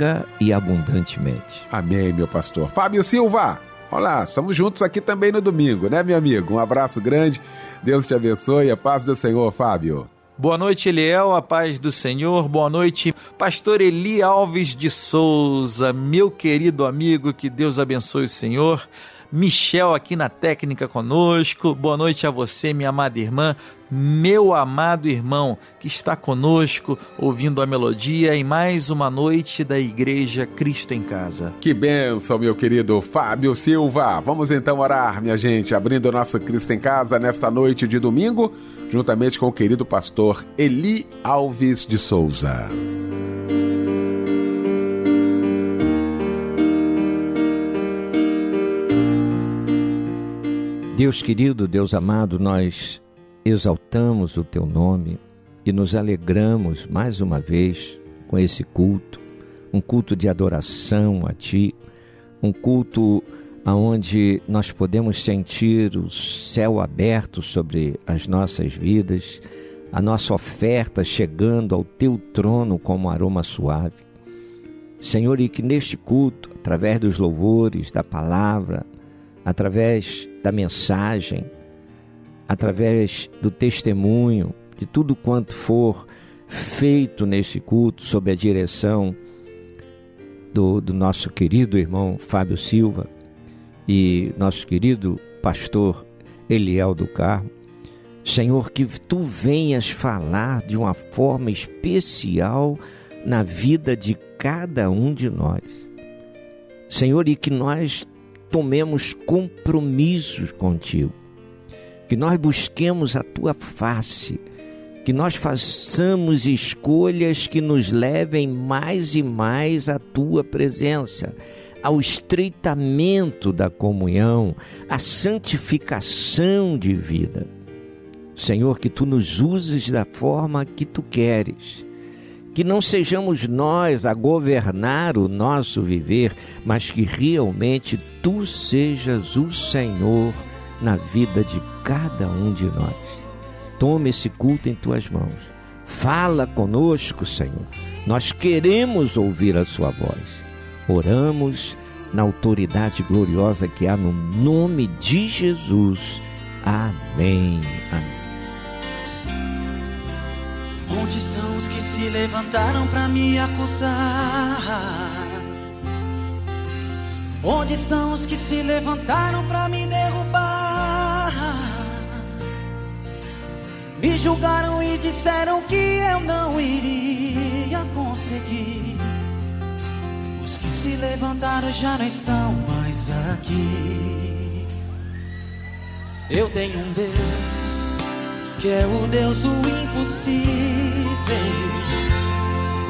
rica e abundantemente. Amém, meu pastor. Fábio Silva, olá, estamos juntos aqui também no domingo, né, meu amigo? Um abraço grande, Deus te abençoe, a paz do Senhor, Fábio. Boa noite, Eliel, a paz do Senhor. Boa noite, pastor Eli Alves de Souza, meu querido amigo, que Deus abençoe o Senhor. Michel aqui na técnica conosco. Boa noite a você, minha amada irmã, meu amado irmão que está conosco ouvindo a melodia em mais uma noite da Igreja Cristo em Casa. Que benção, meu querido Fábio Silva. Vamos então orar, minha gente, abrindo o nosso Cristo em Casa nesta noite de domingo, juntamente com o querido pastor Eli Alves de Souza. Deus querido, Deus amado, nós exaltamos o teu nome e nos alegramos mais uma vez com esse culto, um culto de adoração a ti, um culto aonde nós podemos sentir o céu aberto sobre as nossas vidas, a nossa oferta chegando ao teu trono como aroma suave. Senhor, e que neste culto, através dos louvores, da palavra, através da mensagem, através do testemunho, de tudo quanto for feito nesse culto, sob a direção do, do nosso querido irmão Fábio Silva e nosso querido pastor Eliel do Carmo. Senhor, que tu venhas falar de uma forma especial na vida de cada um de nós. Senhor, e que nós tomemos compromissos contigo, que nós busquemos a tua face, que nós façamos escolhas que nos levem mais e mais à tua presença, ao estreitamento da comunhão, à santificação de vida. Senhor, que tu nos uses da forma que tu queres que não sejamos nós a governar o nosso viver, mas que realmente tu sejas o Senhor na vida de cada um de nós. Tome esse culto em tuas mãos. Fala conosco, Senhor. Nós queremos ouvir a sua voz. Oramos na autoridade gloriosa que há no nome de Jesus. Amém. Amém. Onde são os que se levantaram para me acusar? Onde são os que se levantaram para me derrubar? Me julgaram e disseram que eu não iria conseguir. Os que se levantaram já não estão mais aqui. Eu tenho um Deus que é o Deus do impossível.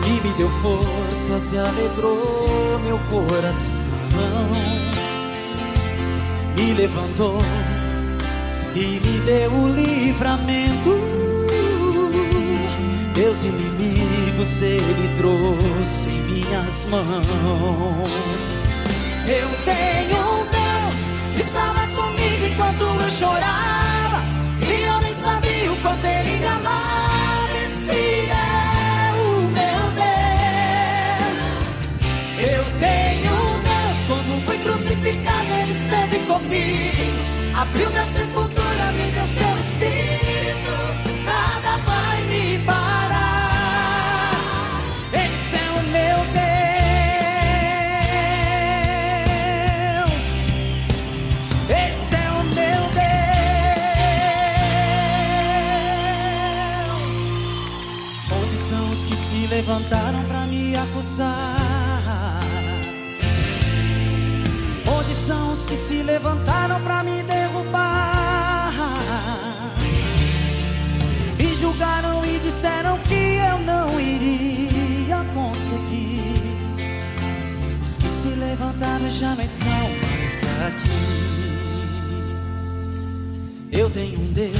E me deu forças e alegrou meu coração. Me levantou e me deu o livramento. Meus inimigos ele trouxe em minhas mãos. Eu tenho um Deus que estava comigo enquanto eu chorava e eu nem sabia o quanto ele me amava. Esse é o meu Deus. Eu tenho um Deus quando fui crucificado ele esteve comigo, abriu minha sepultura levantaram pra me acusar? Já não estão mais aqui. Eu tenho um Deus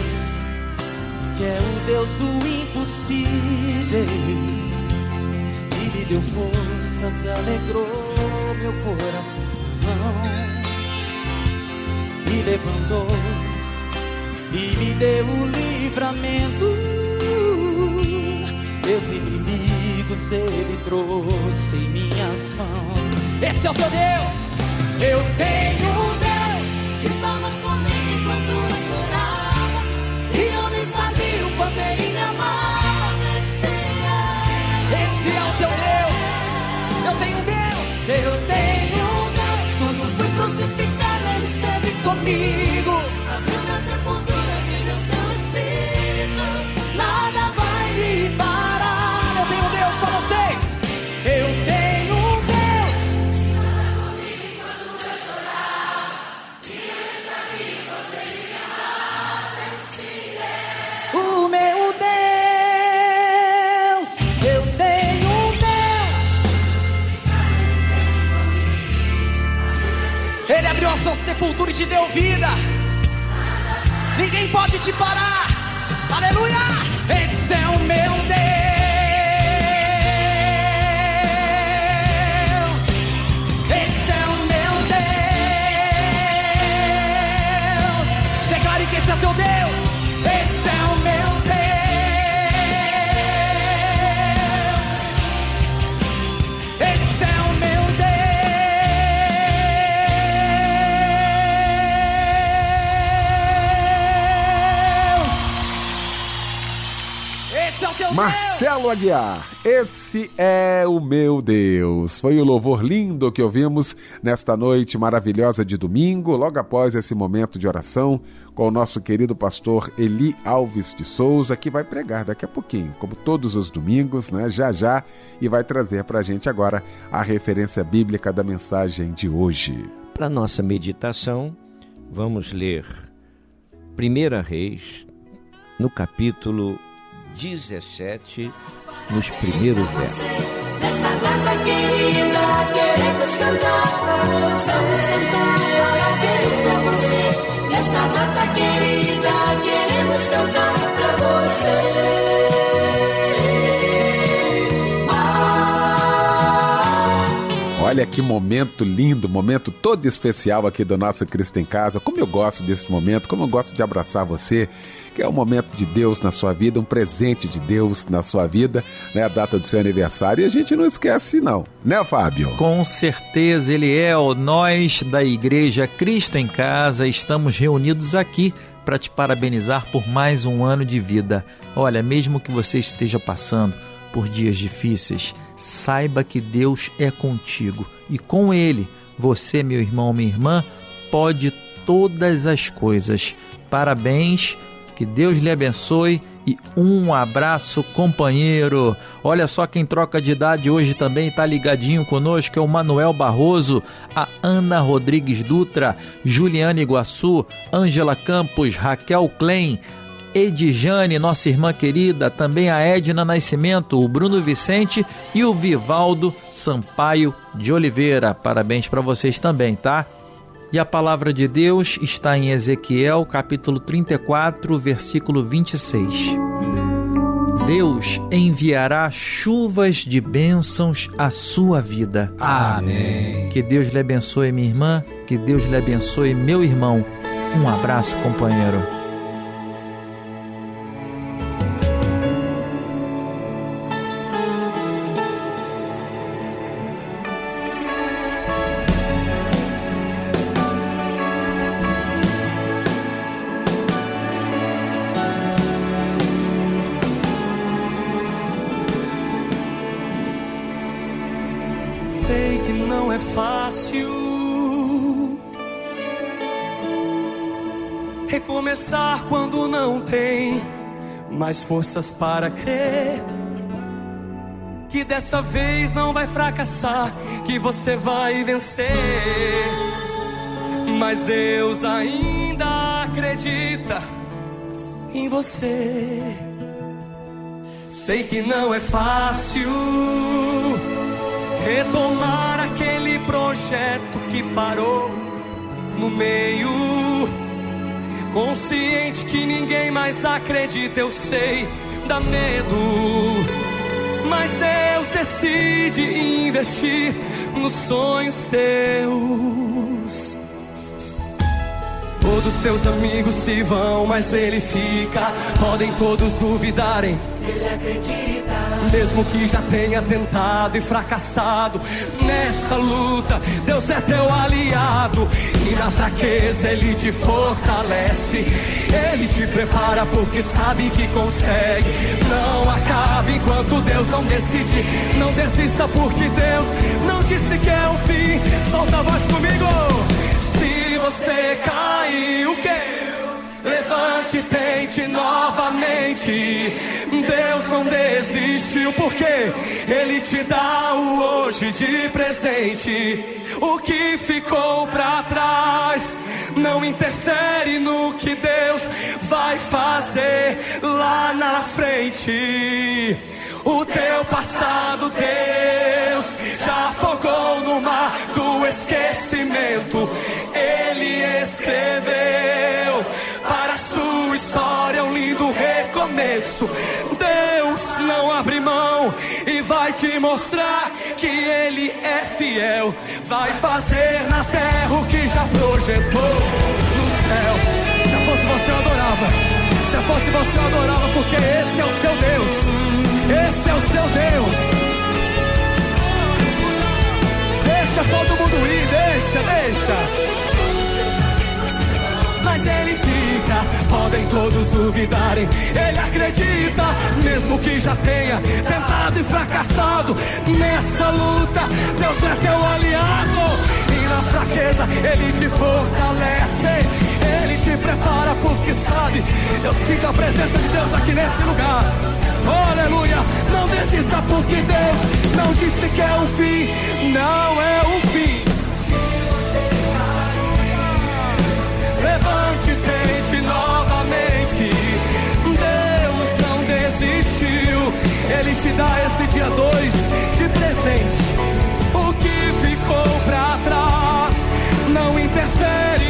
que é o Deus do impossível. E me deu força, se alegrou meu coração. Me levantou e me deu o livramento. Meus inimigos ele trouxe em minhas mãos. Esse é o teu Deus. Eu tenho te deu vida. Ninguém pode te parar. Aleluia! Marcelo Aguiar, esse é o meu Deus. Foi o louvor lindo que ouvimos nesta noite maravilhosa de domingo, logo após esse momento de oração com o nosso querido pastor Eli Alves de Souza, que vai pregar daqui a pouquinho, como todos os domingos, né? Já já, e vai trazer para a gente agora a referência bíblica da mensagem de hoje. Para nossa meditação, vamos ler 1 Reis, no capítulo 17, nos primeiros versos. Nesta data querida, queremos cantar. Vamos cantar parabéns pra você. Nesta data querida, queremos cantar pra você. Olha que momento lindo, momento todo especial aqui do nosso Cristo em Casa. Como eu gosto desse momento, como eu gosto de abraçar você, que é um momento de Deus na sua vida, um presente de Deus na sua vida, né? A data do seu aniversário. E a gente não esquece, não, né, Fábio? Com certeza, Eliel, nós da Igreja Cristo em Casa estamos reunidos aqui para te parabenizar por mais um ano de vida. Olha, mesmo que você esteja passando por dias difíceis, saiba que Deus é contigo e com Ele, você, meu irmão, minha irmã, pode todas as coisas. Parabéns, que Deus lhe abençoe e um abraço, companheiro. Olha só quem troca de idade hoje também está ligadinho conosco, é o Manuel Barroso, a Ana Rodrigues Dutra, Juliana Iguaçu, Ângela Campos, Raquel Klein, Edjane, nossa irmã querida, também a Edna Nascimento, o Bruno Vicente e o Vivaldo Sampaio de Oliveira. Parabéns para vocês também, tá? E a palavra de Deus está em Ezequiel, capítulo 34, versículo 26. Deus enviará chuvas de bênçãos à sua vida. Amém. Que Deus lhe abençoe, minha irmã. Que Deus lhe abençoe, meu irmão. Um abraço, companheiro. Mais forças para crer. Que dessa vez não vai fracassar, que você vai vencer. Mas Deus ainda acredita em você. Sei que não é fácil retomar aquele projeto que parou no meio. Consciente que ninguém mais acredita, eu sei, dá medo. Mas Deus decide investir nos sonhos teus. Todos teus amigos se vão, mas ele fica. Podem todos duvidarem. Ele acredita. Mesmo que já tenha tentado e fracassado nessa luta, Deus é teu aliado. E na fraqueza ele te fortalece. Ele te prepara porque sabe que consegue. Não acabe enquanto Deus não decide. Não desista porque Deus não disse que é o fim. Solta a voz comigo. Se você caiu, que levante tente novamente. Deus não desistiu, porque Ele te dá o hoje de presente. O que ficou pra trás não interfere no que Deus vai fazer lá na frente. O teu passado, Deus já afogou no mar do esquecimento. Ele escreveu recomeço. Deus não abre mão e vai te mostrar que Ele é fiel. Vai fazer na terra o que já projetou no céu. Se eu fosse você, eu adorava. Se eu fosse você, eu adorava, porque esse é o seu Deus. Esse é o seu Deus. Deixa todo mundo ir, deixa, deixa. Mas ele fica, podem todos duvidarem. Ele acredita, mesmo que já tenha tentado e fracassado nessa luta. Deus é teu aliado, e na fraqueza ele te fortalece. Ele te prepara porque sabe. Eu sinto a presença de Deus aqui nesse lugar. Oh, aleluia. Não desista porque Deus não disse que é o fim. Não é o fim. Levante tente novamente. Deus não desistiu. Ele te dá esse dia dois de presente. O que ficou pra trás não interfere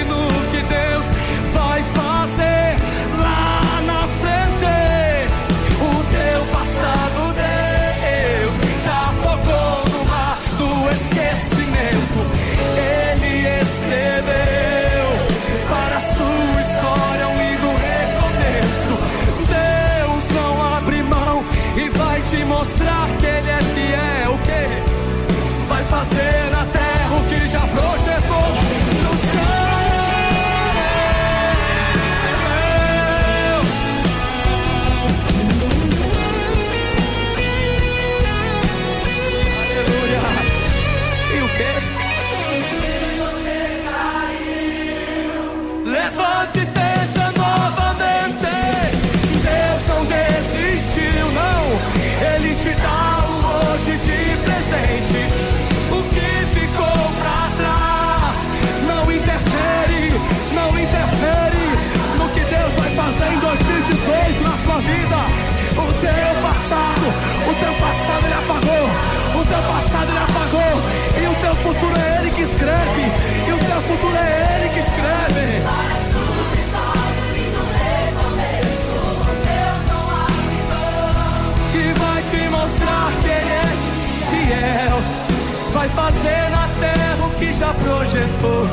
fazer na terra o que já projetou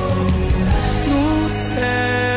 no céu.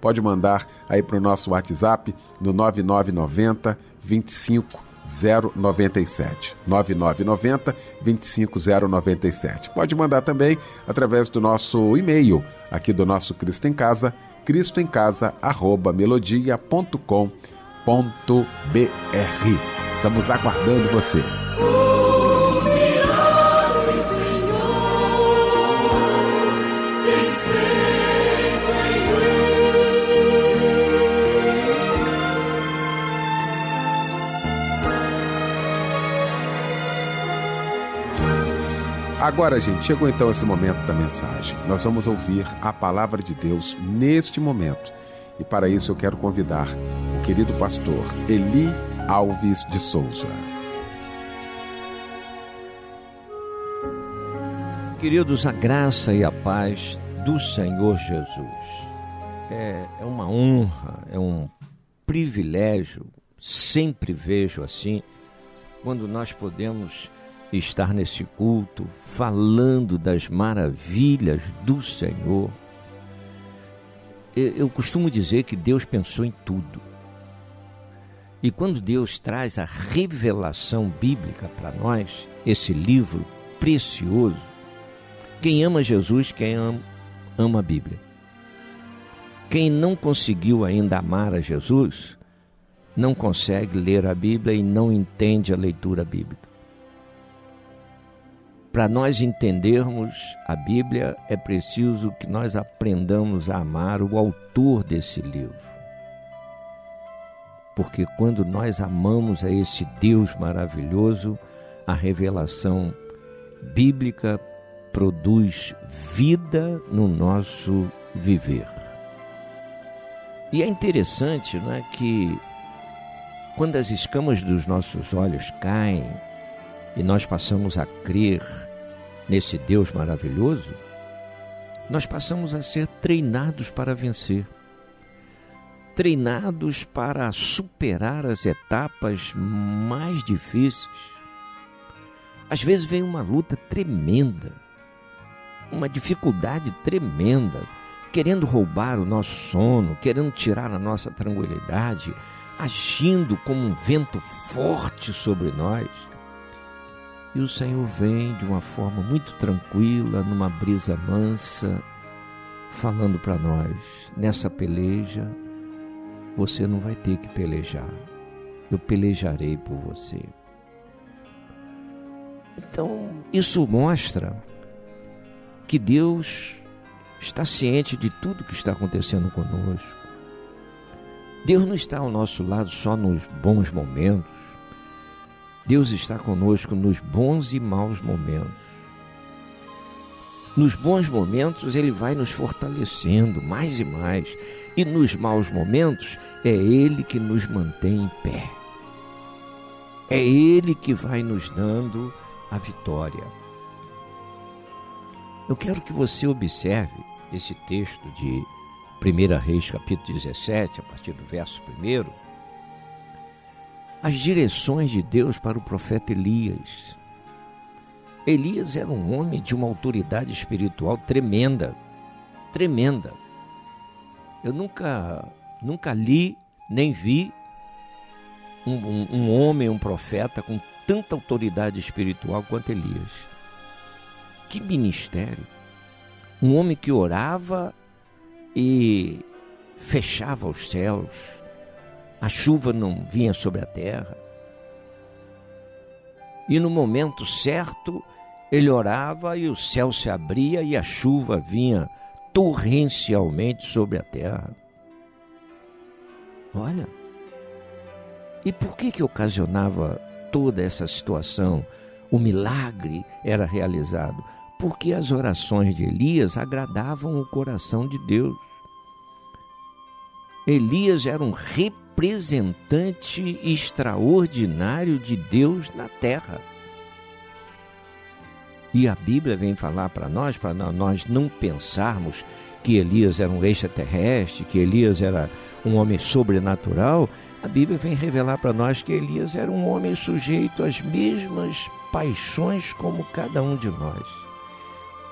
pode mandar aí para o nosso WhatsApp no 9990 25 097 9990 25097. Pode mandar também através do nosso e-mail aqui do nosso Cristo em Casa, cristoemcasa@melodia.com.br. Estamos aguardando você. Agora, gente, chegou então esse momento da mensagem. Nós vamos ouvir a palavra de Deus neste momento. E para isso eu quero convidar o querido pastor Eli Alves de Souza. Queridos, a graça e a paz do Senhor Jesus. É, é uma honra, é um privilégio, sempre vejo assim, quando nós podemos estar nesse culto falando das maravilhas do Senhor. Eu costumo dizer que Deus pensou em tudo. E quando Deus traz a revelação bíblica para nós, esse livro precioso, quem ama Jesus, quem ama, ama a Bíblia. Quem não conseguiu ainda amar a Jesus, não consegue ler a Bíblia e não entende a leitura bíblica. Para nós entendermos a Bíblia, é preciso que nós aprendamos a amar o autor desse livro. Porque quando nós amamos a esse Deus maravilhoso, a revelação bíblica produz vida no nosso viver. E é interessante não é, que quando as escamas dos nossos olhos caem, e nós passamos a crer nesse Deus maravilhoso, nós passamos a ser treinados para vencer, treinados para superar as etapas mais difíceis. Às vezes vem uma luta tremenda, uma dificuldade tremenda, querendo roubar o nosso sono, querendo tirar a nossa tranquilidade, agindo como um vento forte sobre nós. E o Senhor vem de uma forma muito tranquila, numa brisa mansa, falando para nós: nessa peleja, você não vai ter que pelejar, eu pelejarei por você. Então, isso mostra que Deus está ciente de tudo que está acontecendo conosco. Deus não está ao nosso lado só nos bons momentos. Deus está conosco nos bons e maus momentos. Nos bons momentos, Ele vai nos fortalecendo mais e mais, e nos maus momentos, é Ele que nos mantém em pé. É Ele que vai nos dando a vitória. Eu quero que você observe esse texto de 1 Reis, capítulo 17, a partir do verso 1 as direções de Deus para o profeta Elias. Elias era um homem de uma autoridade espiritual tremenda, tremenda. Eu nunca, nunca li nem vi um, um, um homem, um profeta com tanta autoridade espiritual quanto Elias. Que ministério! Um homem que orava e fechava os céus, a chuva não vinha sobre a terra. E no momento certo, ele orava e o céu se abria e a chuva vinha torrencialmente sobre a terra. Olha. E por que que ocasionava toda essa situação? O milagre era realizado porque as orações de Elias agradavam o coração de Deus. Elias era um representante extraordinário de Deus na terra. E a Bíblia vem falar para nós, para nós não pensarmos que Elias era um extraterrestre, que Elias era um homem sobrenatural. A Bíblia vem revelar para nós que Elias era um homem sujeito às mesmas paixões como cada um de nós.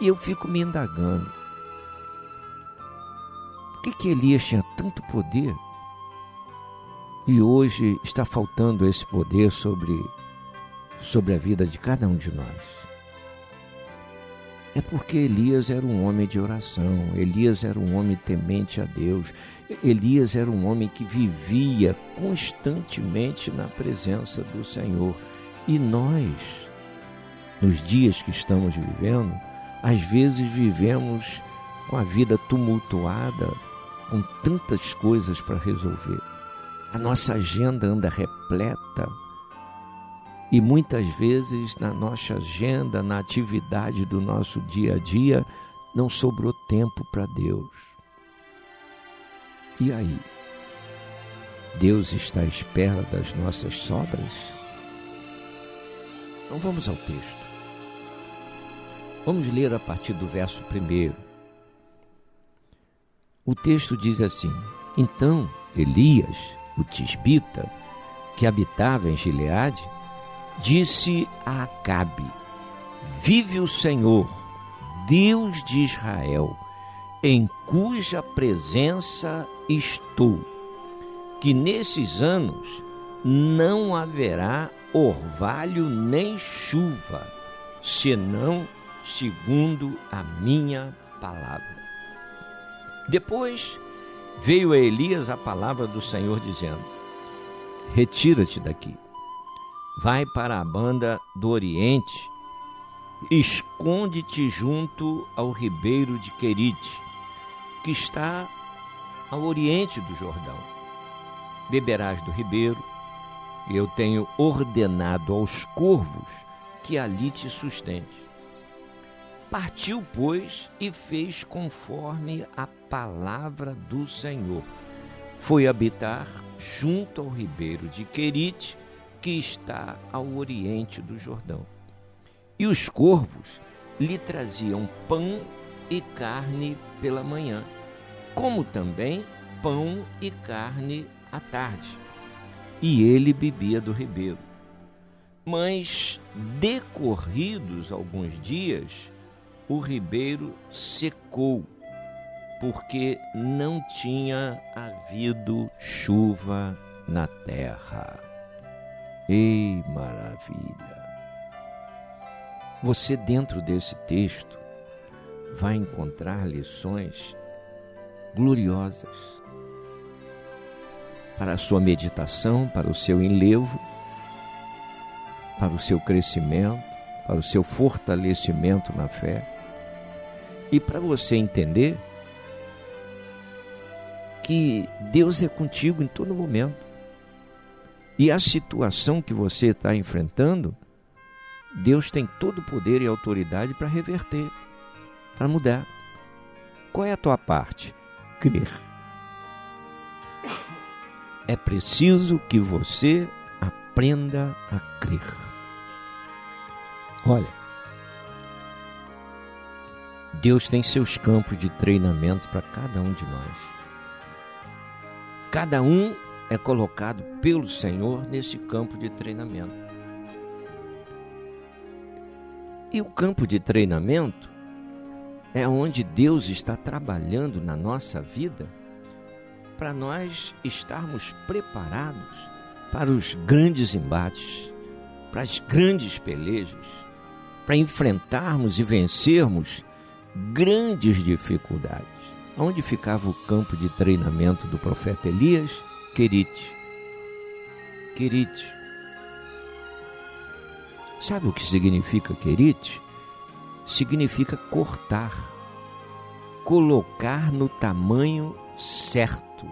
E eu fico me indagando. Por que, que Elias tinha tanto poder e hoje está faltando esse poder sobre, sobre a vida de cada um de nós? É porque Elias era um homem de oração, Elias era um homem temente a Deus, Elias era um homem que vivia constantemente na presença do Senhor. E nós, nos dias que estamos vivendo, às vezes vivemos com a vida tumultuada, com tantas coisas para resolver. A nossa agenda anda repleta e muitas vezes na nossa agenda, na atividade do nosso dia a dia, não sobrou tempo para Deus. E aí? Deus está à espera das nossas sobras? Então vamos ao texto. Vamos ler a partir do verso primeiro. O texto diz assim: Então Elias, o tisbita, que habitava em Gileade, disse a Acabe: Vive o Senhor, Deus de Israel, em cuja presença estou, que nesses anos não haverá orvalho nem chuva, senão segundo a minha palavra. Depois veio a Elias a palavra do Senhor dizendo: Retira-te daqui vai para a banda do Oriente, esconde-te junto ao ribeiro de Querite, que está ao oriente do Jordão. Beberás do ribeiro, e eu tenho ordenado aos corvos que ali te sustente. Partiu, pois, e fez conforme a palavra do Senhor. Foi habitar junto ao ribeiro de Querite, que está ao oriente do Jordão. E os corvos lhe traziam pão e carne pela manhã, como também pão e carne à tarde. E ele bebia do ribeiro. Mas, decorridos alguns dias, o ribeiro secou, porque não tinha havido chuva na terra. Ei, maravilha! Você, dentro desse texto, vai encontrar lições gloriosas para a sua meditação, para o seu enlevo, para o seu crescimento, para o seu fortalecimento na fé e para você entender que Deus é contigo em todo momento. E a situação que você está enfrentando, Deus tem todo o poder e autoridade para reverter, para mudar. Qual é a tua parte? Crer. É preciso que você aprenda a crer. Olha, Deus tem seus campos de treinamento para cada um de nós. Cada um é colocado pelo Senhor nesse campo de treinamento. E o campo de treinamento é onde Deus está trabalhando na nossa vida para nós estarmos preparados para os grandes embates, para as grandes pelejas, para enfrentarmos e vencermos grandes dificuldades. Onde ficava o campo de treinamento do profeta Elias? Querite. Querite. Sabe o que significa querite? Significa cortar, colocar no tamanho certo.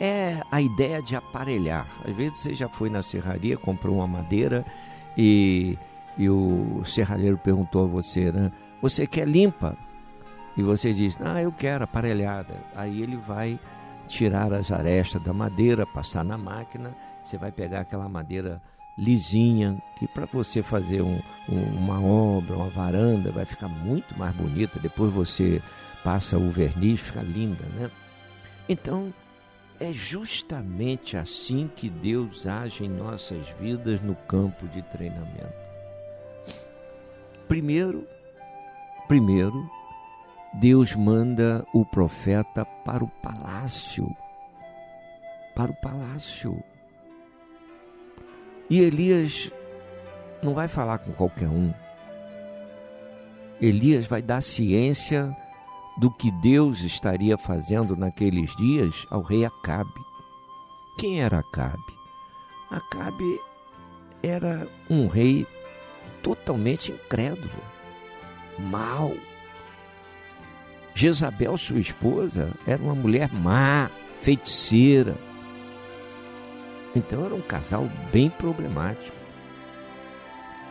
é a ideia de aparelhar. Às vezes você já foi na serraria, comprou uma madeira e, e o serralheiro perguntou a você, né? Você quer limpa? E você diz, ah, eu quero aparelhada. Aí ele vai tirar as arestas da madeira, passar na máquina, você vai pegar aquela madeira lisinha, que para você fazer um, um, uma obra, uma varanda, vai ficar muito mais bonita. Depois você passa o verniz, fica linda, né? Então, é justamente assim que Deus age em nossas vidas no campo de treinamento. Primeiro, primeiro, Deus manda o profeta para o palácio. Para o palácio. E Elias não vai falar com qualquer um. Elias vai dar ciência do que Deus estaria fazendo naqueles dias ao rei Acabe. Quem era Acabe? Acabe era um rei totalmente incrédulo, mau. Jezabel, sua esposa, era uma mulher má, feiticeira. Então era um casal bem problemático.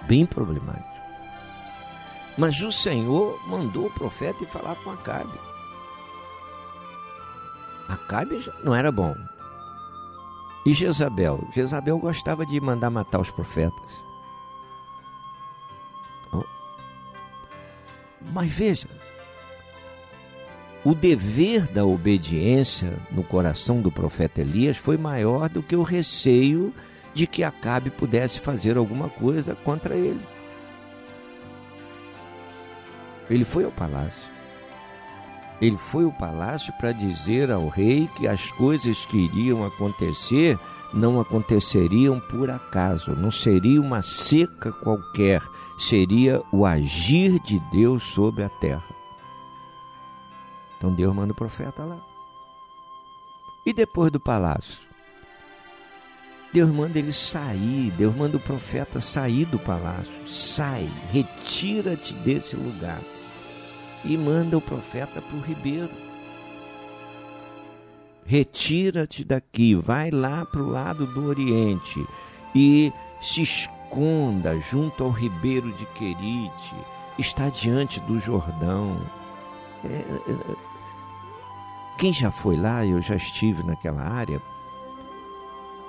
Bem problemático. Mas o Senhor mandou o profeta ir falar com Acabe. Acabe não era bom. E Jezabel? Jezabel gostava de mandar matar os profetas. Mas veja, o dever da obediência no coração do profeta Elias foi maior do que o receio de que Acabe pudesse fazer alguma coisa contra ele. Ele foi ao palácio. Ele foi ao palácio para dizer ao rei que as coisas que iriam acontecer não aconteceriam por acaso, não seria uma seca qualquer, seria o agir de Deus sobre a terra. Então Deus manda o profeta lá. E depois do palácio? Deus manda ele sair, Deus manda o profeta sair do palácio. Sai, retira-te desse lugar e manda o profeta para o ribeiro. Retira-te daqui, vai lá para o lado do Oriente e se esconda junto ao ribeiro de Querite, está diante do Jordão. É, é, quem já foi lá, eu já estive naquela área,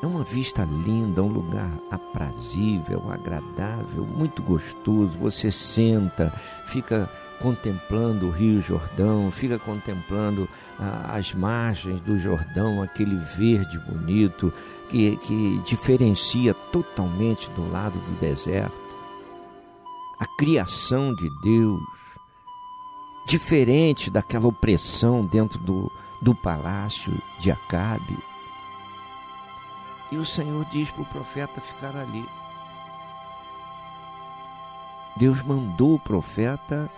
é uma vista linda, um lugar aprazível, agradável, muito gostoso. Você senta, fica contemplando o Rio Jordão, fica contemplando ah, as margens do Jordão, aquele verde bonito que, que diferencia totalmente do lado do deserto. A criação de Deus, diferente daquela opressão dentro do, do palácio de Acabe. E o Senhor diz para o profeta ficar ali. Deus mandou o profeta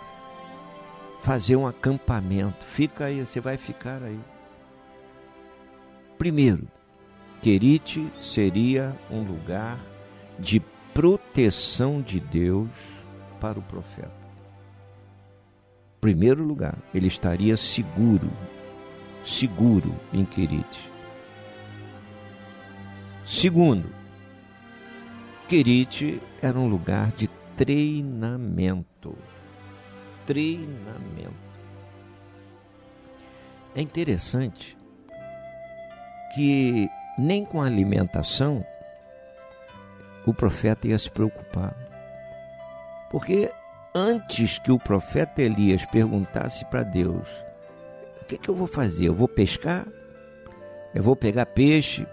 fazer um acampamento. Fica aí, você vai ficar aí. Primeiro, Querite seria um lugar de proteção de Deus para o profeta. Primeiro lugar, ele estaria seguro, seguro em Querite. Segundo, Querite era um lugar de treinamento treinamento. É interessante que nem com a alimentação o profeta ia se preocupar. Porque antes que o profeta Elias perguntasse para Deus: O que, que eu vou fazer? Eu vou pescar? Eu vou pegar peixe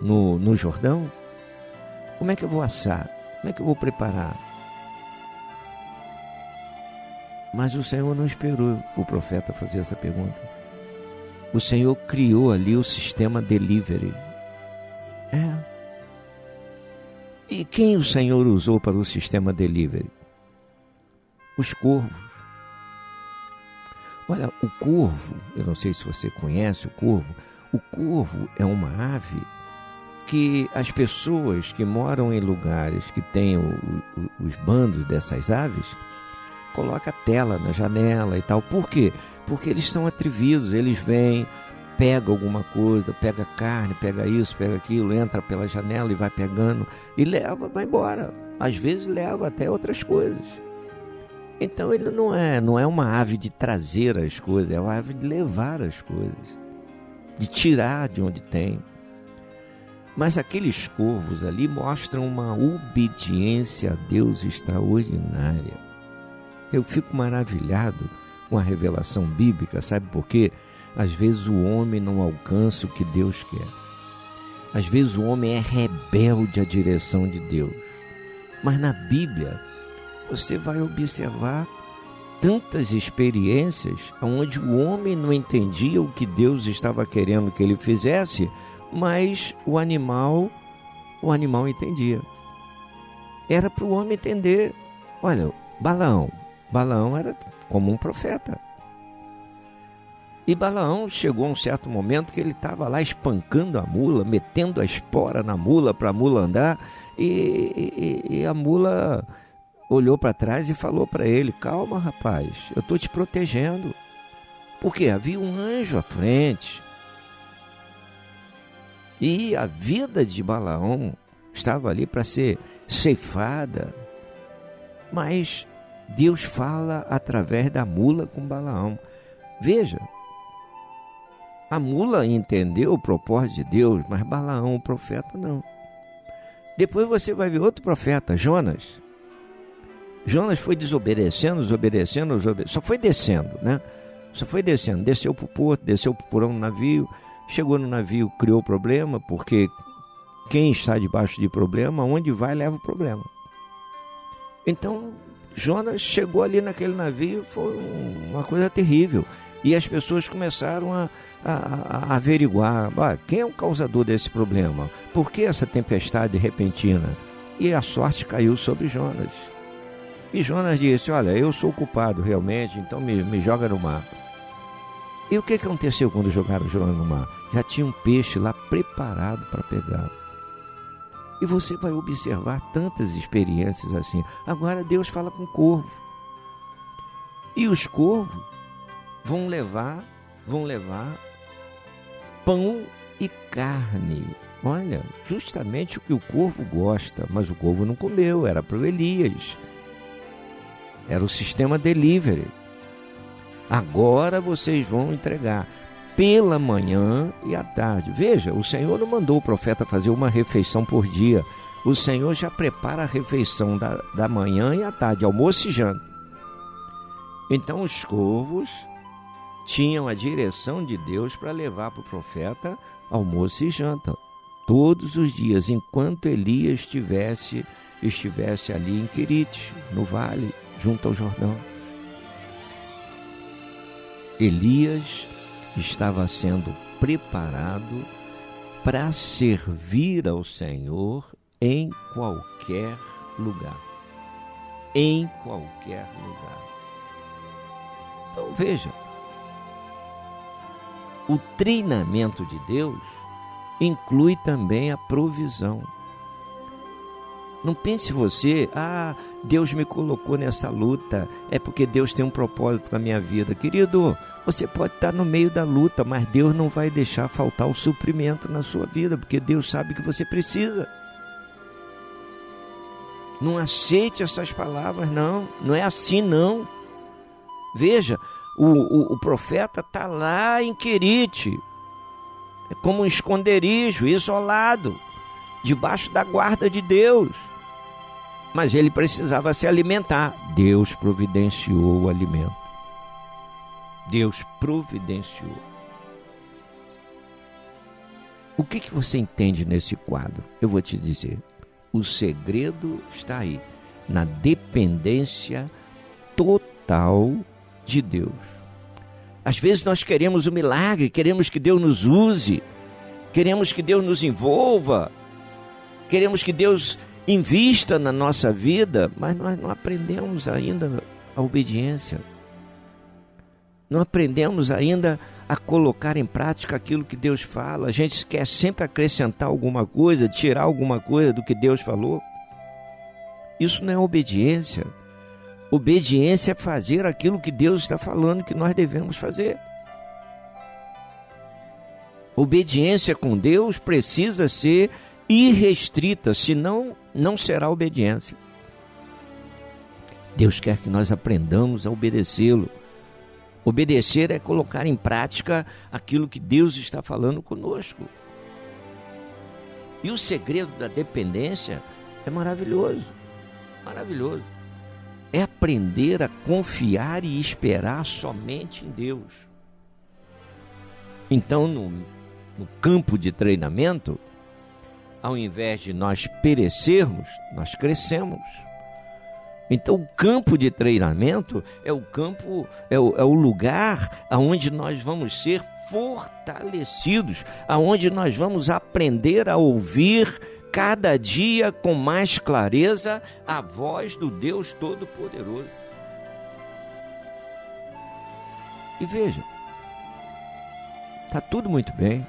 no, no Jordão? Como é que eu vou assar? Como é que eu vou preparar? Mas o Senhor não esperou o profeta fazer essa pergunta. O Senhor criou ali o sistema delivery. É. E quem o Senhor usou para o sistema delivery? Os corvos. Olha, o corvo, eu não sei se você conhece o corvo, o corvo é uma ave que as pessoas que moram em lugares que têm o, o, os bandos dessas aves, coloca tela na janela e tal. Por quê? Porque eles são atrevidos, eles vêm, pega alguma coisa, pega carne, pega isso, pega aquilo, entra pela janela e vai pegando e leva, vai embora. Às vezes leva até outras coisas. Então ele não é, não é uma ave de trazer as coisas, é uma ave de levar as coisas, de tirar de onde tem. Mas aqueles corvos ali mostram uma obediência a Deus extraordinária. Eu fico maravilhado com a revelação bíblica, sabe por quê? Às vezes o homem não alcança o que Deus quer. Às vezes o homem é rebelde à direção de Deus. Mas na Bíblia, você vai observar tantas experiências onde o homem não entendia o que Deus estava querendo que ele fizesse, mas o animal, o animal entendia. Era para o homem entender. Olha, Balaão, Balaão era como um profeta. E Balaão chegou a um certo momento que ele estava lá espancando a mula, metendo a espora na mula para a mula andar, e, e, e a mula olhou para trás e falou para ele: Calma, rapaz, eu estou te protegendo. Porque havia um anjo à frente. E a vida de Balaão estava ali para ser ceifada. Mas Deus fala através da mula com Balaão. Veja, a mula entendeu o propósito de Deus, mas Balaão, o profeta, não. Depois você vai ver outro profeta, Jonas. Jonas foi desobedecendo, desobedecendo, desobedecendo, só foi descendo, né? Só foi descendo, desceu para o porto, desceu para o porão do navio, chegou no navio, criou problema, porque quem está debaixo de problema, onde vai, leva o problema. Então, Jonas chegou ali naquele navio, foi uma coisa terrível. E as pessoas começaram a, a, a averiguar ah, quem é o causador desse problema, por que essa tempestade repentina? E a sorte caiu sobre Jonas. E Jonas disse: Olha, eu sou o culpado realmente, então me, me joga no mar. E o que aconteceu quando jogaram Jonas no mar? Já tinha um peixe lá preparado para pegar. E você vai observar tantas experiências assim. Agora Deus fala com o corvo. E os corvos vão levar, vão levar pão e carne. Olha, justamente o que o corvo gosta, mas o corvo não comeu, era para o Elias. Era o sistema delivery. Agora vocês vão entregar pela manhã e à tarde. Veja, o Senhor não mandou o profeta fazer uma refeição por dia. O Senhor já prepara a refeição da, da manhã e à tarde, almoço e janta. Então os corvos tinham a direção de Deus para levar para o profeta almoço e janta todos os dias, enquanto Elias estivesse, estivesse ali em Querite, no vale junto ao Jordão. Elias estava sendo preparado para servir ao Senhor em qualquer lugar. Em qualquer lugar. Então veja, o treinamento de Deus inclui também a provisão. Não pense você, ah, Deus me colocou nessa luta, é porque Deus tem um propósito na minha vida. Querido, você pode estar no meio da luta, mas Deus não vai deixar faltar o suprimento na sua vida, porque Deus sabe que você precisa. Não aceite essas palavras, não. Não é assim, não. Veja, o, o, o profeta está lá em Querite, é como um esconderijo, isolado, debaixo da guarda de Deus mas ele precisava se alimentar. Deus providenciou o alimento. Deus providenciou. O que, que você entende nesse quadro? Eu vou te dizer. O segredo está aí, na dependência total de Deus. Às vezes nós queremos o um milagre, queremos que Deus nos use, queremos que Deus nos envolva, queremos que Deus invista na nossa vida, mas nós não aprendemos ainda a obediência. Não aprendemos ainda a colocar em prática aquilo que Deus fala. A gente quer sempre acrescentar alguma coisa, tirar alguma coisa do que Deus falou. Isso não é obediência. Obediência é fazer aquilo que Deus está falando que nós devemos fazer. Obediência com Deus precisa ser irrestrita, senão não será obediência. Deus quer que nós aprendamos a obedecê-lo. Obedecer é colocar em prática aquilo que Deus está falando conosco. E o segredo da dependência é maravilhoso. Maravilhoso. É aprender a confiar e esperar somente em Deus. Então, no, no campo de treinamento, ao invés de nós perecermos, nós crescemos. Então, o campo de treinamento é o campo, é o, é o lugar aonde nós vamos ser fortalecidos, aonde nós vamos aprender a ouvir cada dia com mais clareza a voz do Deus Todo-Poderoso. E veja, está tudo muito bem.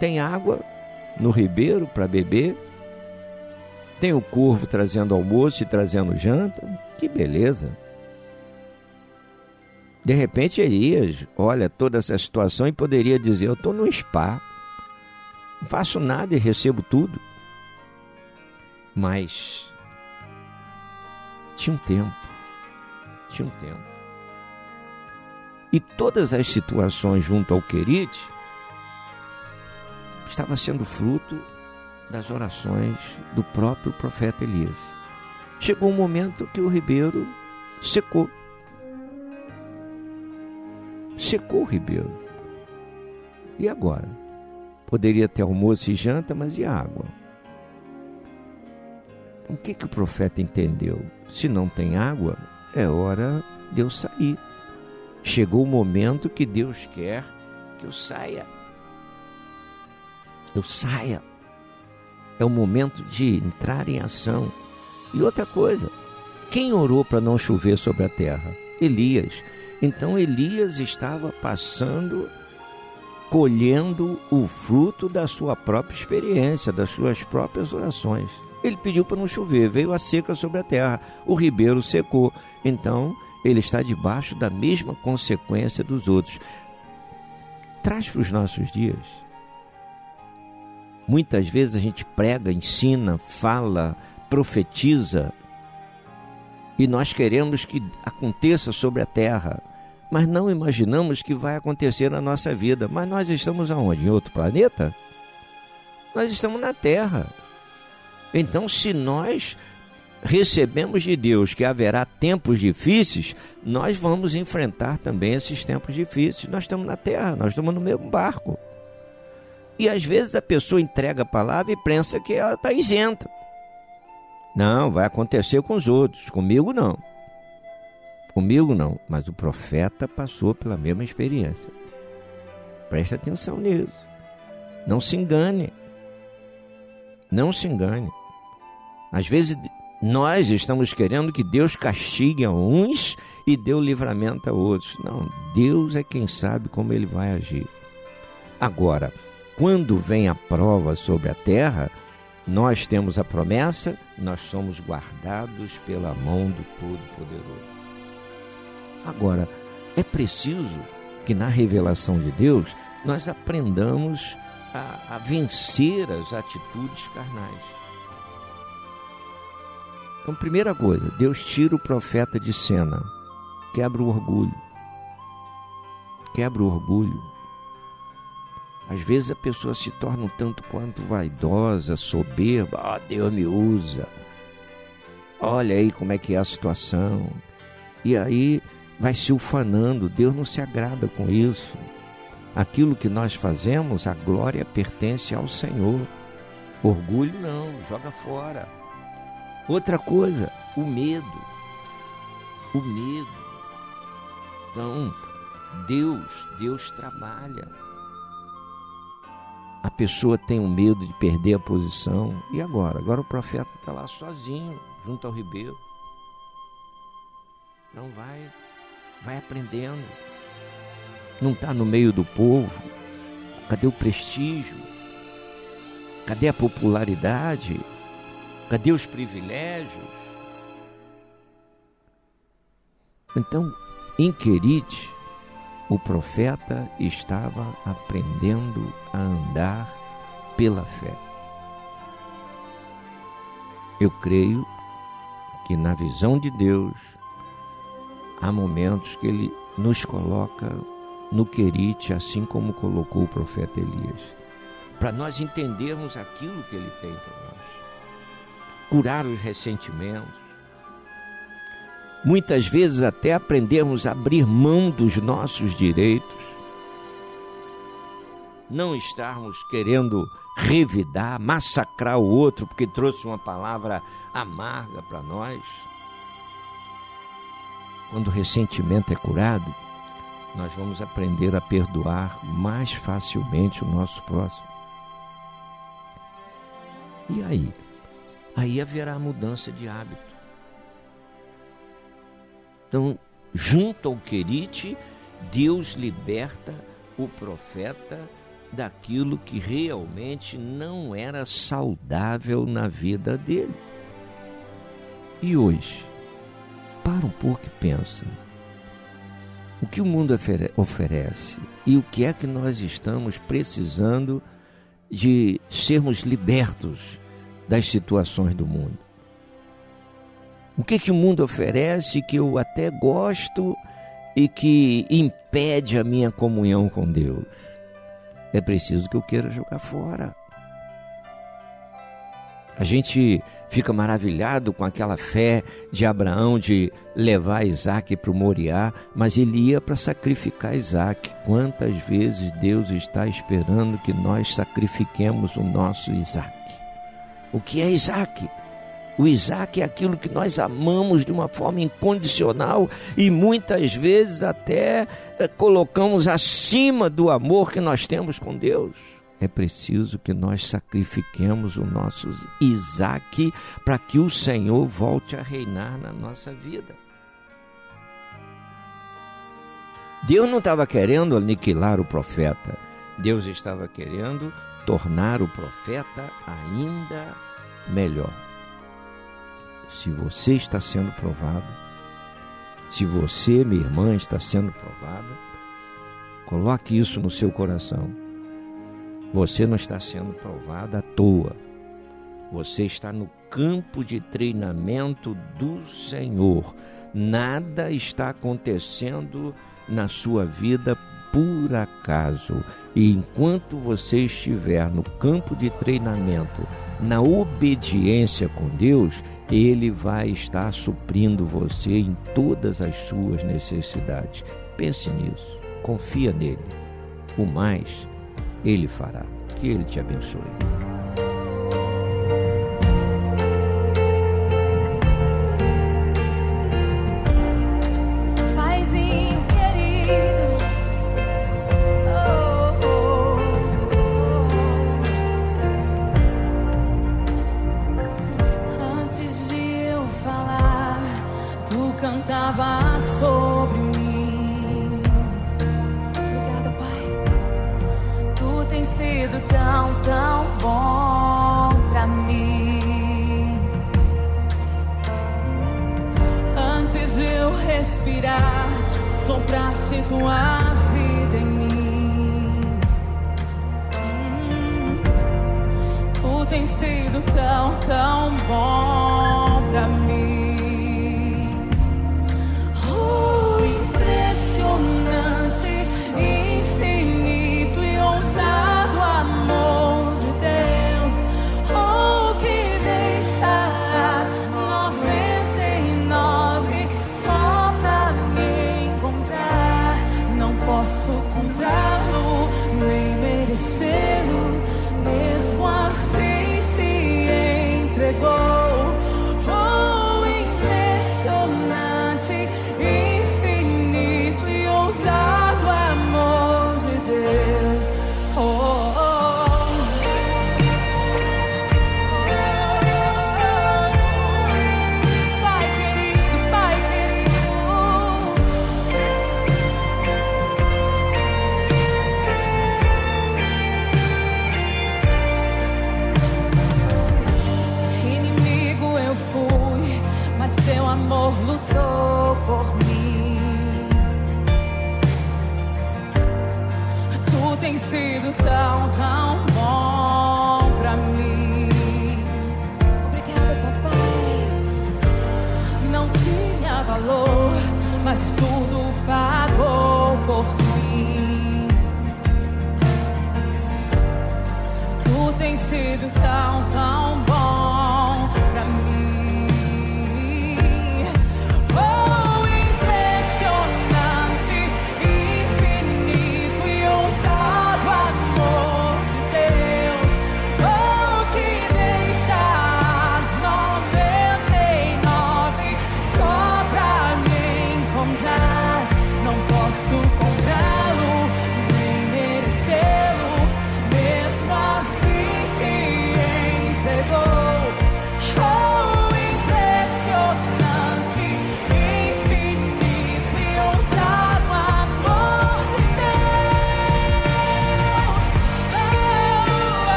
Tem água no ribeiro para beber, tem o corvo trazendo almoço e trazendo janta. Que beleza! De repente Elias olha toda essa situação e poderia dizer: Eu estou no spa, não faço nada e recebo tudo. Mas tinha um tempo, tinha um tempo. E todas as situações junto ao Querite estava sendo fruto das orações do próprio profeta Elias. Chegou um momento que o ribeiro secou. Secou o ribeiro. E agora? Poderia ter almoço e janta, mas e água? O que, que o profeta entendeu? Se não tem água, é hora de eu sair. Chegou o momento que Deus quer que eu saia. Eu saia é o momento de entrar em ação. E outra coisa, quem orou para não chover sobre a terra? Elias. Então Elias estava passando, colhendo o fruto da sua própria experiência, das suas próprias orações. Ele pediu para não chover, veio a seca sobre a terra, o ribeiro secou. Então ele está debaixo da mesma consequência dos outros. Traz para os nossos dias Muitas vezes a gente prega, ensina, fala, profetiza e nós queremos que aconteça sobre a terra, mas não imaginamos que vai acontecer na nossa vida. Mas nós estamos aonde? Em outro planeta? Nós estamos na Terra. Então, se nós recebemos de Deus que haverá tempos difíceis, nós vamos enfrentar também esses tempos difíceis. Nós estamos na Terra, nós estamos no mesmo barco. E às vezes a pessoa entrega a palavra e pensa que ela está isenta. Não, vai acontecer com os outros, comigo não. Comigo não, mas o profeta passou pela mesma experiência. Preste atenção nisso. Não se engane. Não se engane. Às vezes nós estamos querendo que Deus castigue a uns e dê o livramento a outros. Não, Deus é quem sabe como ele vai agir. Agora, quando vem a prova sobre a terra, nós temos a promessa, nós somos guardados pela mão do Todo-Poderoso. Agora, é preciso que na revelação de Deus nós aprendamos a, a vencer as atitudes carnais. Então, primeira coisa, Deus tira o profeta de cena, quebra o orgulho. Quebra o orgulho às vezes a pessoa se torna um tanto quanto vaidosa, soberba. Ah, Deus me usa. Olha aí como é que é a situação. E aí vai se ufanando. Deus não se agrada com isso. Aquilo que nós fazemos, a glória pertence ao Senhor. Orgulho não, joga fora. Outra coisa, o medo. O medo. Então, Deus, Deus trabalha a pessoa tem um medo de perder a posição. E agora? Agora o profeta está lá sozinho, junto ao ribeiro. Não vai, vai aprendendo. Não está no meio do povo. Cadê o prestígio? Cadê a popularidade? Cadê os privilégios? Então, em Querite, o profeta estava aprendendo a andar pela fé. Eu creio que na visão de Deus há momentos que ele nos coloca no querite, assim como colocou o profeta Elias, para nós entendermos aquilo que ele tem para nós. Curar os ressentimentos. Muitas vezes até aprendermos a abrir mão dos nossos direitos. Não estarmos querendo revidar, massacrar o outro porque trouxe uma palavra amarga para nós. Quando o ressentimento é curado, nós vamos aprender a perdoar mais facilmente o nosso próximo. E aí? Aí haverá mudança de hábito. Então, junto ao querite, Deus liberta o profeta daquilo que realmente não era saudável na vida dele. E hoje, para um pouco e pensa. O que o mundo oferece e o que é que nós estamos precisando de sermos libertos das situações do mundo? O que que o mundo oferece que eu até gosto e que impede a minha comunhão com Deus? É preciso que eu queira jogar fora. A gente fica maravilhado com aquela fé de Abraão de levar Isaac para o Moriá, mas ele ia para sacrificar Isaac. Quantas vezes Deus está esperando que nós sacrifiquemos o nosso Isaac? O que é Isaac? O Isaac é aquilo que nós amamos de uma forma incondicional e muitas vezes até eh, colocamos acima do amor que nós temos com Deus é preciso que nós sacrifiquemos o nosso Isaac para que o Senhor volte a reinar na nossa vida. Deus não estava querendo aniquilar o profeta, Deus estava querendo tornar o profeta ainda melhor. Se você está sendo provado, se você, minha irmã, está sendo provada, coloque isso no seu coração você não está sendo provado à toa. Você está no campo de treinamento do Senhor. Nada está acontecendo na sua vida por acaso. E enquanto você estiver no campo de treinamento, na obediência com Deus, Ele vai estar suprindo você em todas as suas necessidades. Pense nisso, confia nele. O mais ele fará. Que Ele te abençoe.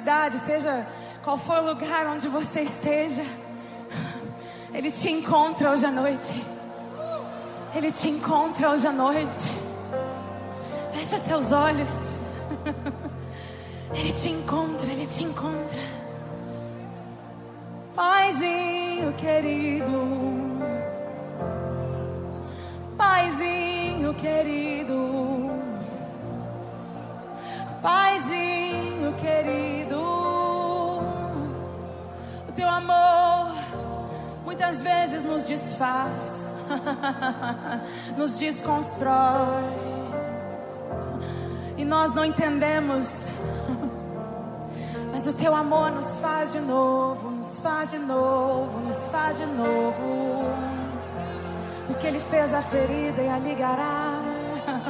Necessidade, seja qual for o lugar onde você esteja, Ele te encontra hoje à noite. Ele te encontra hoje à noite. Fecha seus olhos. Ele te encontra, ele te encontra. Paizinho querido. Paizinho querido. Muitas vezes nos desfaz, nos desconstrói. E nós não entendemos. Mas o teu amor nos faz de novo, nos faz de novo, nos faz de novo. Porque ele fez a ferida e a ligará.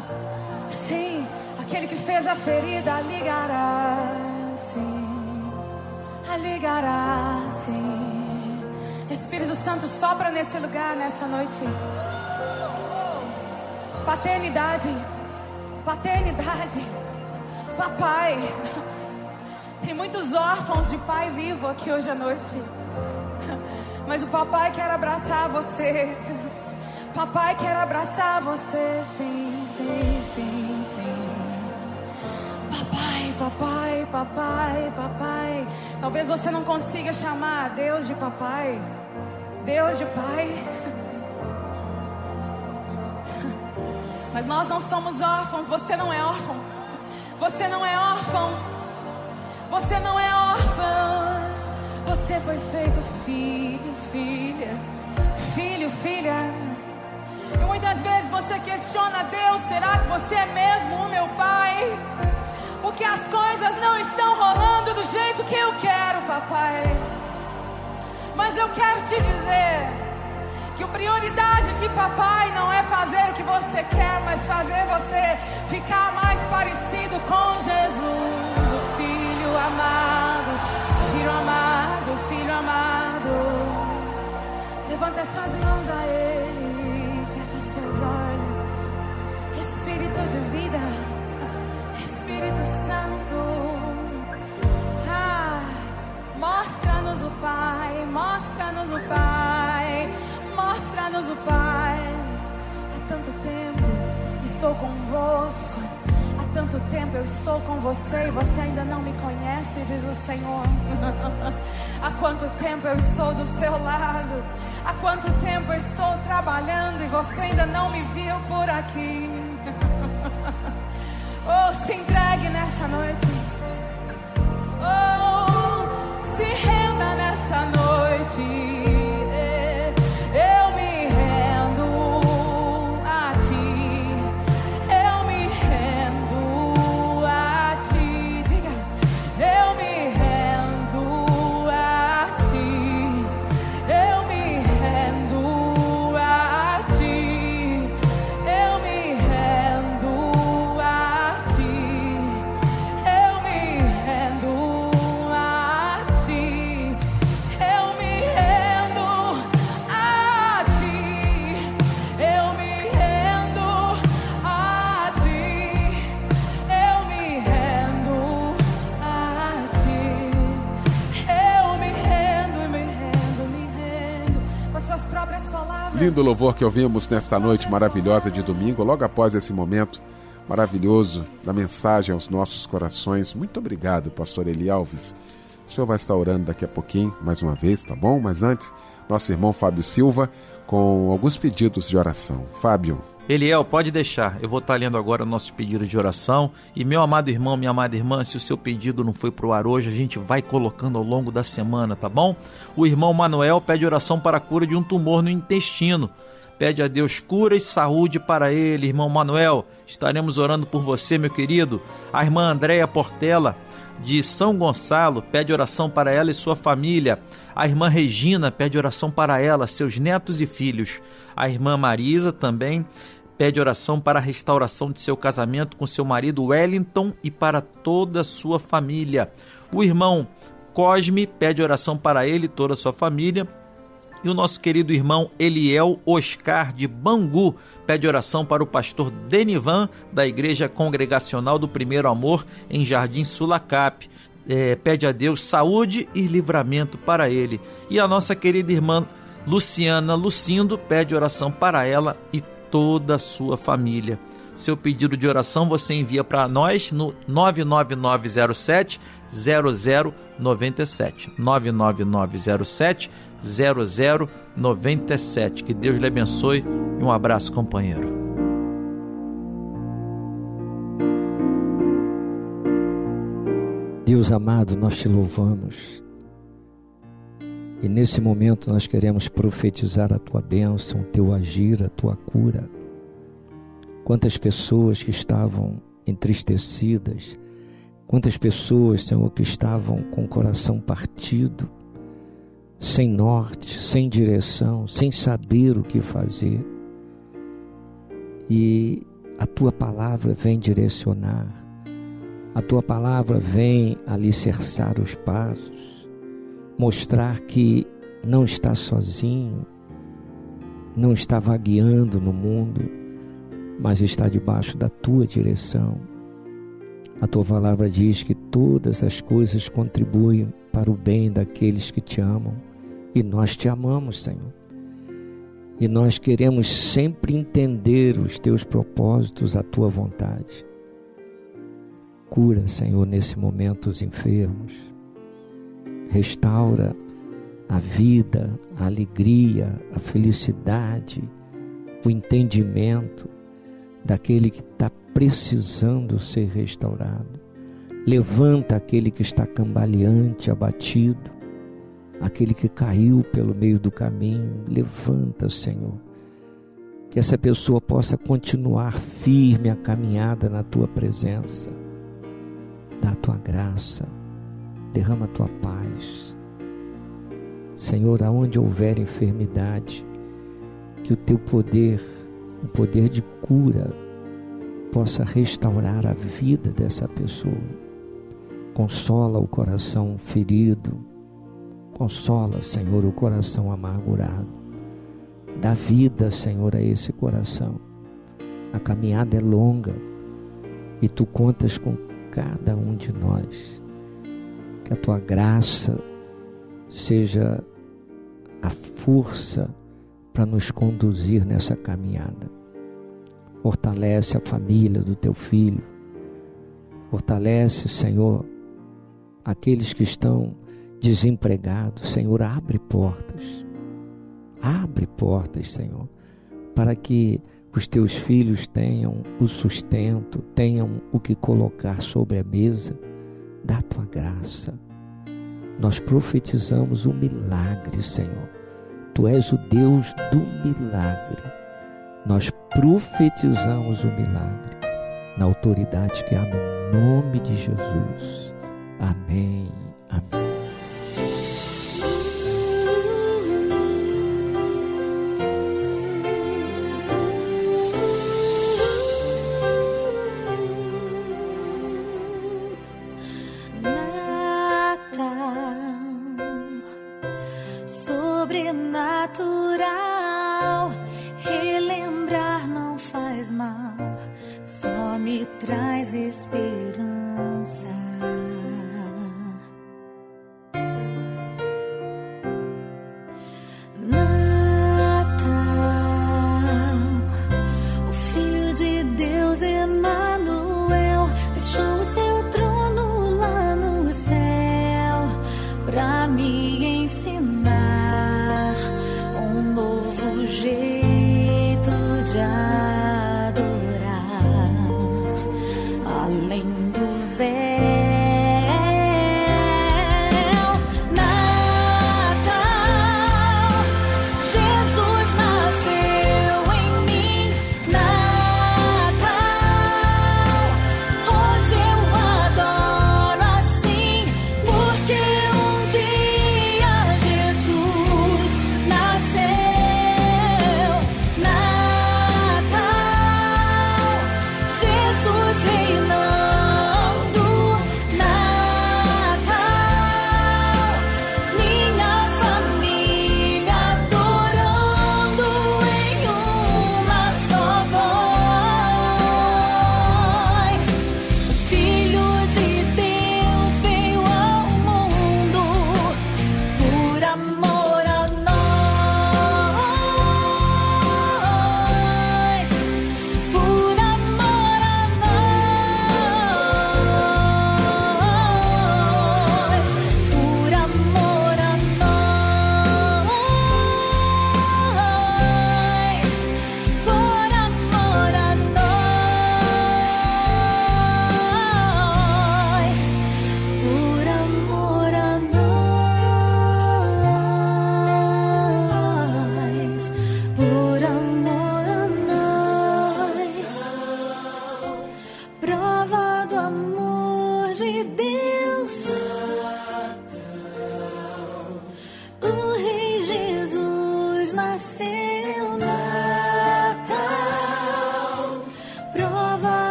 Sim, aquele que fez a ferida a ligará. Sim, a ligará. Sim. Espírito Santo sopra nesse lugar nessa noite. Paternidade, paternidade, papai. Tem muitos órfãos de pai vivo aqui hoje à noite. Mas o papai quer abraçar você. Papai quer abraçar você, sim, sim, sim, sim. Papai, papai, papai, papai. Talvez você não consiga chamar Deus de papai, Deus de pai. Mas nós não somos órfãos, você não é órfão. Você não é órfão. Você não é órfã. Você foi feito filho, filha. Filho, filha. E muitas vezes você questiona Deus: será que você é mesmo o meu pai? Porque as coisas não estão rolando do jeito que eu quero, papai. Mas eu quero te dizer que a prioridade de papai não é fazer o que você quer, mas fazer você ficar mais parecido com Jesus, o Filho amado, Filho amado, Filho amado. Levanta suas mãos a Ele, fecha seus olhos. Espírito de vida, Espírito Santo. Mostra-nos o Pai, mostra-nos o Pai, mostra-nos o Pai. Há tanto tempo estou convosco, há tanto tempo eu estou com você e você ainda não me conhece, diz o Senhor. há quanto tempo eu estou do seu lado, há quanto tempo eu estou trabalhando e você ainda não me viu por aqui. oh, se entregue nessa noite. Oh, se renda Lindo louvor que ouvimos nesta noite maravilhosa de domingo, logo após esse momento maravilhoso da mensagem aos nossos corações. Muito obrigado, pastor Eli Alves. O senhor vai estar orando daqui a pouquinho, mais uma vez, tá bom? Mas antes, nosso irmão Fábio Silva com alguns pedidos de oração. Fábio. Eliel, pode deixar. Eu vou estar lendo agora o nosso pedido de oração. E meu amado irmão, minha amada irmã, se o seu pedido não foi pro ar hoje, a gente vai colocando ao longo da semana, tá bom? O irmão Manuel pede oração para a cura de um tumor no intestino. Pede a Deus cura e saúde para ele, irmão Manuel. Estaremos orando por você, meu querido. A irmã Andréia Portela, de São Gonçalo, pede oração para ela e sua família. A irmã Regina pede oração para ela, seus netos e filhos. A irmã Marisa também pede oração para a restauração de seu casamento com seu marido Wellington e para toda a sua família. O irmão Cosme pede oração para ele e toda a sua família. E o nosso querido irmão Eliel Oscar de Bangu pede oração para o pastor Denivan, da Igreja Congregacional do Primeiro Amor, em Jardim Sulacap. É, pede a Deus saúde e livramento para ele. E a nossa querida irmã Luciana Lucindo pede oração para ela e toda a sua família. Seu pedido de oração você envia para nós no 99907 0097. 99907 0097. Que Deus lhe abençoe e um abraço, companheiro. Deus amado, nós te louvamos. E nesse momento nós queremos profetizar a tua bênção, o teu agir, a tua cura. Quantas pessoas que estavam entristecidas, quantas pessoas, Senhor, que estavam com o coração partido, sem norte, sem direção, sem saber o que fazer. E a tua palavra vem direcionar, a tua palavra vem alicerçar os passos, mostrar que não está sozinho, não está vagueando no mundo, mas está debaixo da tua direção. A tua palavra diz que todas as coisas contribuem para o bem daqueles que te amam e nós te amamos, Senhor. E nós queremos sempre entender os teus propósitos, a tua vontade. Cura, Senhor, nesse momento os enfermos. Restaura a vida, a alegria, a felicidade, o entendimento daquele que está precisando ser restaurado. Levanta aquele que está cambaleante, abatido aquele que caiu pelo meio do caminho. Levanta, Senhor. Que essa pessoa possa continuar firme a caminhada na tua presença. Dá a tua graça, derrama a tua paz. Senhor, aonde houver enfermidade, que o teu poder, o poder de cura, possa restaurar a vida dessa pessoa. Consola o coração ferido, Consola, Senhor, o coração amargurado. Dá vida, Senhor, a esse coração. A caminhada é longa e tu contas com cada um de nós. Que a tua graça seja a força para nos conduzir nessa caminhada. Fortalece a família do teu filho. Fortalece, Senhor, aqueles que estão desempregado, Senhor, abre portas. Abre portas, Senhor, para que os teus filhos tenham o sustento, tenham o que colocar sobre a mesa da tua graça. Nós profetizamos o milagre, Senhor. Tu és o Deus do milagre. Nós profetizamos o milagre na autoridade que há no nome de Jesus. Amém. Amém.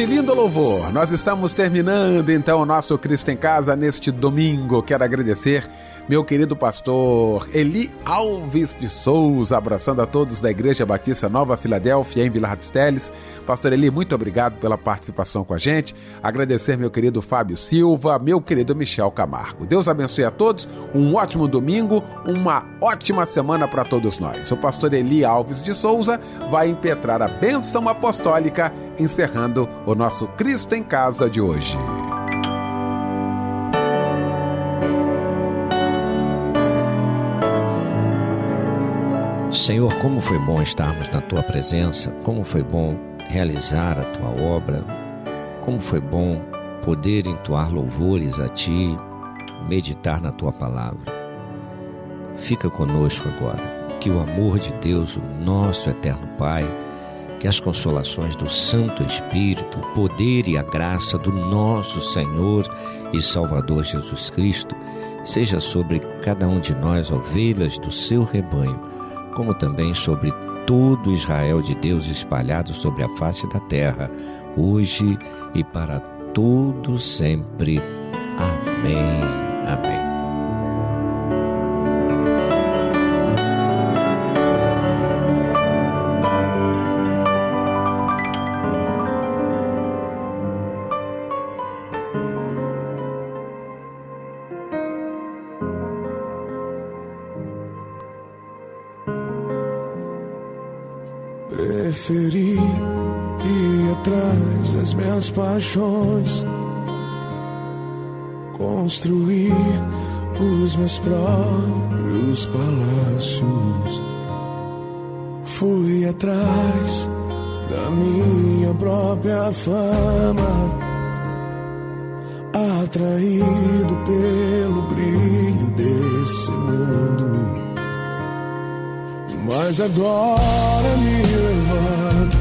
Este lindo louvor, nós estamos terminando então o nosso Cristo em Casa neste domingo. Quero agradecer meu querido pastor Eli Alves de Souza, abraçando a todos da Igreja Batista Nova Filadélfia, em Vila Teles. Pastor Eli, muito obrigado pela participação com a gente. Agradecer meu querido Fábio Silva, meu querido Michel Camargo. Deus abençoe a todos, um ótimo domingo, uma ótima semana para todos nós. O pastor Eli Alves de Souza vai impetrar a bênção apostólica, encerrando o nosso Cristo em Casa de hoje. Senhor, como foi bom estarmos na tua presença, como foi bom realizar a tua obra, como foi bom poder entoar louvores a ti, meditar na tua palavra. Fica conosco agora, que o amor de Deus, o nosso eterno Pai, que as consolações do Santo Espírito, o poder e a graça do nosso Senhor e Salvador Jesus Cristo, seja sobre cada um de nós, ovelhas do seu rebanho como também sobre todo Israel de Deus espalhado sobre a face da terra, hoje e para todo sempre. Amém. Amém. Preferi ir atrás das minhas paixões, construir os meus próprios palácios. Fui atrás da minha própria fama, atraído pelo brilho desse mundo. Mas agora me levanto,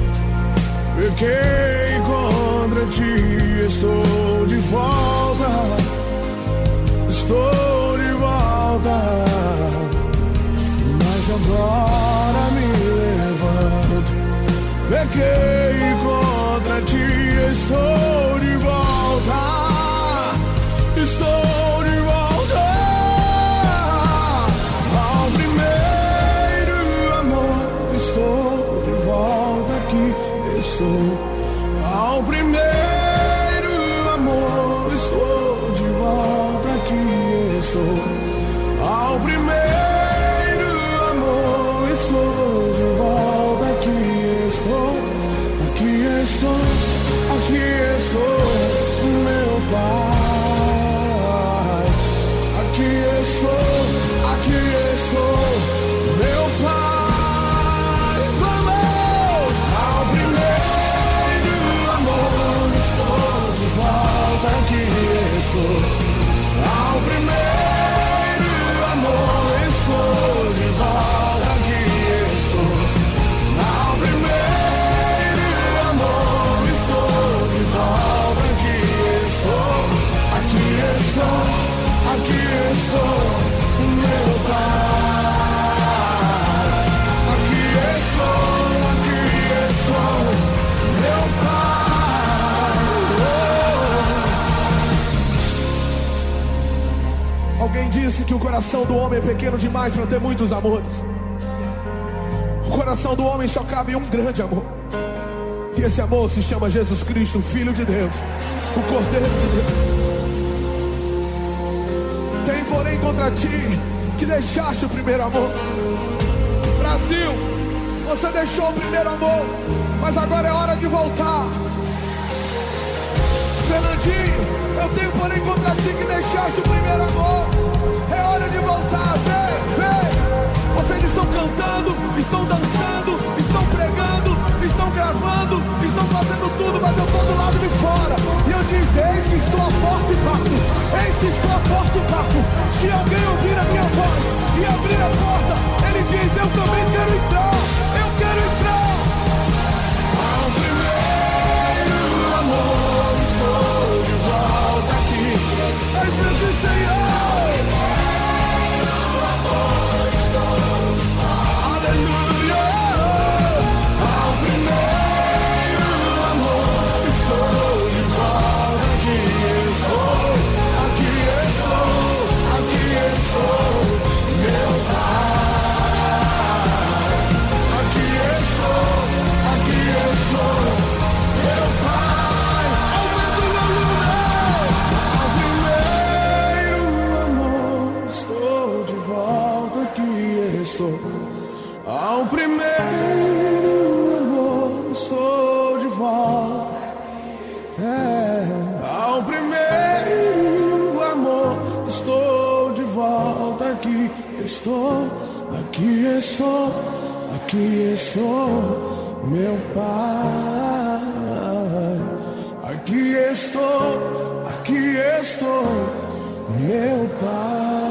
pequei contra ti, estou de volta, estou de volta. Mas agora me levanto, pequei contra ti, estou de volta, que o coração do homem é pequeno demais para ter muitos amores. O coração do homem só cabe um grande amor. E esse amor se chama Jesus Cristo, Filho de Deus, o Cordeiro de Deus. Tem, porém, contra ti que deixaste o primeiro amor. Brasil, você deixou o primeiro amor, mas agora é hora de voltar. Fernandinho, eu tenho, porém, contra ti que deixaste o primeiro amor. É hora de voltar, vem, vem. Vocês estão cantando, estão dançando, estão pregando, estão gravando, estão fazendo tudo, mas eu estou do lado de fora. E eu disse: Eis que estou à porta e bato. Eis que estou à porta e bato. Se alguém ouvir a minha voz e abrir a porta, ele diz: Eu também quero entrar. Eu quero entrar. Ao primeiro amor, estou de volta aqui. Eis-me aqui, Senhor. estou, aqui estou, meu Pai. Aqui estou, aqui estou, meu Pai.